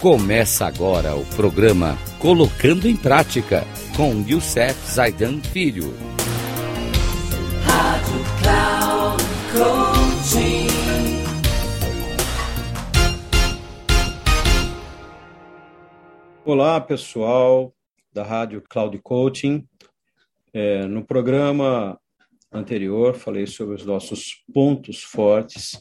Começa agora o programa Colocando em Prática com Youssef Zaidan Filho. Rádio Cloud Coaching. Olá, pessoal da Rádio Cloud Coaching. É, no programa anterior, falei sobre os nossos pontos fortes.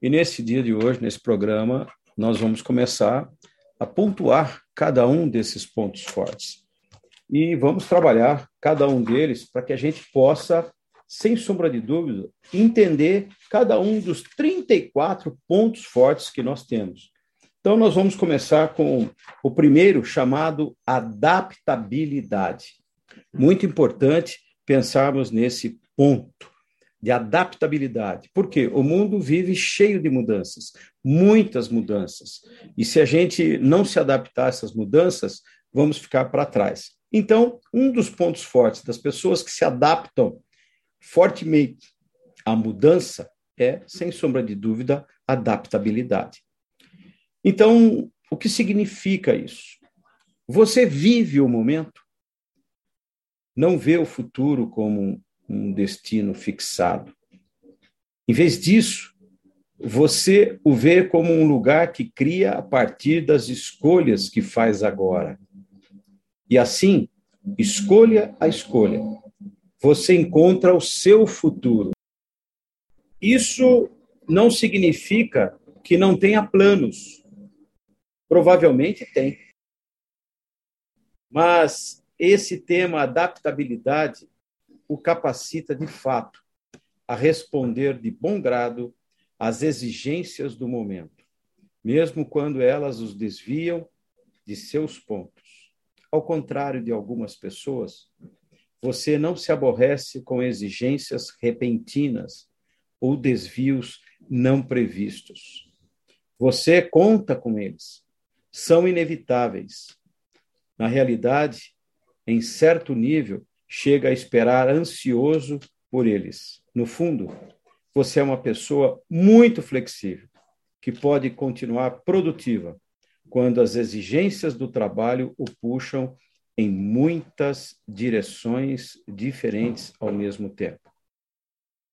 E nesse dia de hoje, nesse programa, nós vamos começar a pontuar cada um desses pontos fortes. E vamos trabalhar cada um deles para que a gente possa, sem sombra de dúvida, entender cada um dos 34 pontos fortes que nós temos. Então, nós vamos começar com o primeiro, chamado adaptabilidade. Muito importante pensarmos nesse ponto de adaptabilidade. Porque o mundo vive cheio de mudanças, muitas mudanças. E se a gente não se adaptar a essas mudanças, vamos ficar para trás. Então, um dos pontos fortes das pessoas que se adaptam fortemente à mudança é, sem sombra de dúvida, adaptabilidade. Então, o que significa isso? Você vive o momento, não vê o futuro como um destino fixado. Em vez disso, você o vê como um lugar que cria a partir das escolhas que faz agora. E assim, escolha a escolha, você encontra o seu futuro. Isso não significa que não tenha planos. Provavelmente tem. Mas esse tema adaptabilidade o capacita de fato a responder de bom grado às exigências do momento, mesmo quando elas os desviam de seus pontos. Ao contrário de algumas pessoas, você não se aborrece com exigências repentinas ou desvios não previstos. Você conta com eles. São inevitáveis. Na realidade, em certo nível, chega a esperar ansioso por eles. No fundo, você é uma pessoa muito flexível, que pode continuar produtiva quando as exigências do trabalho o puxam em muitas direções diferentes ao mesmo tempo.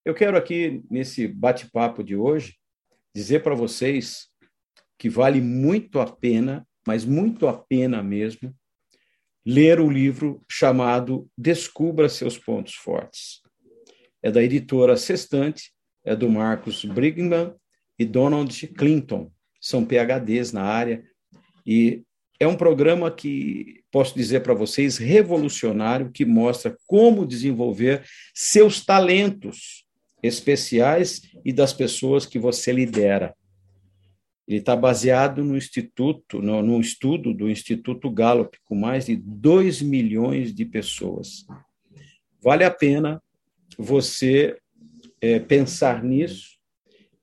Eu quero aqui, nesse bate-papo de hoje, dizer para vocês que vale muito a pena, mas muito a pena mesmo, ler o livro chamado Descubra Seus Pontos Fortes. É da editora Sextante, é do Marcos Brigman e Donald Clinton. São PHDs na área e é um programa que posso dizer para vocês revolucionário que mostra como desenvolver seus talentos especiais e das pessoas que você lidera. Ele está baseado no instituto, no, no, estudo do Instituto Gallup, com mais de 2 milhões de pessoas. Vale a pena você é, pensar nisso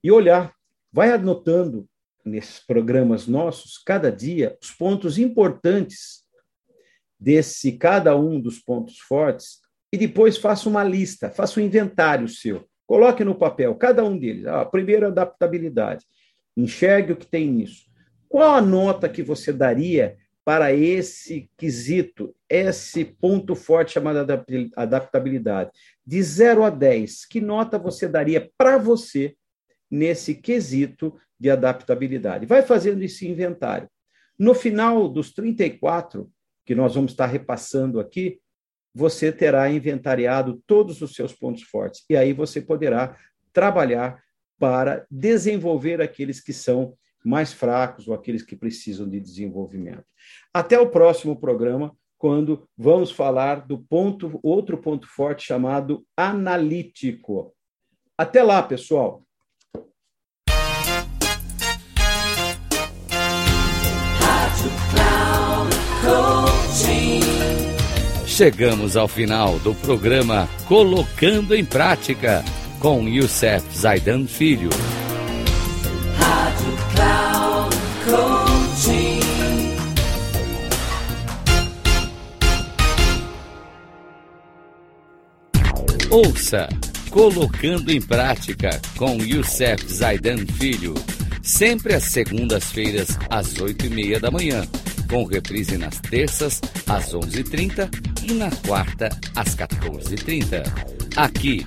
e olhar. Vai anotando nesses programas nossos, cada dia, os pontos importantes desse cada um dos pontos fortes e depois faça uma lista, faça um inventário seu. Coloque no papel cada um deles. Ah, primeiro, adaptabilidade. Enxergue o que tem nisso. Qual a nota que você daria para esse quesito, esse ponto forte chamado adaptabilidade? De 0 a 10, que nota você daria para você nesse quesito de adaptabilidade? Vai fazendo esse inventário. No final dos 34, que nós vamos estar repassando aqui, você terá inventariado todos os seus pontos fortes. E aí você poderá trabalhar para desenvolver aqueles que são mais fracos ou aqueles que precisam de desenvolvimento. Até o próximo programa, quando vamos falar do ponto, outro ponto forte chamado analítico. Até lá, pessoal. Chegamos ao final do programa Colocando em Prática com Youssef Zaidan Filho. Rádio Cloud Coaching. Ouça Colocando em Prática com Youssef Zaidan Filho sempre às segundas-feiras, às oito e meia da manhã, com reprise nas terças, às onze e trinta e na quarta, às 14h30. Aqui,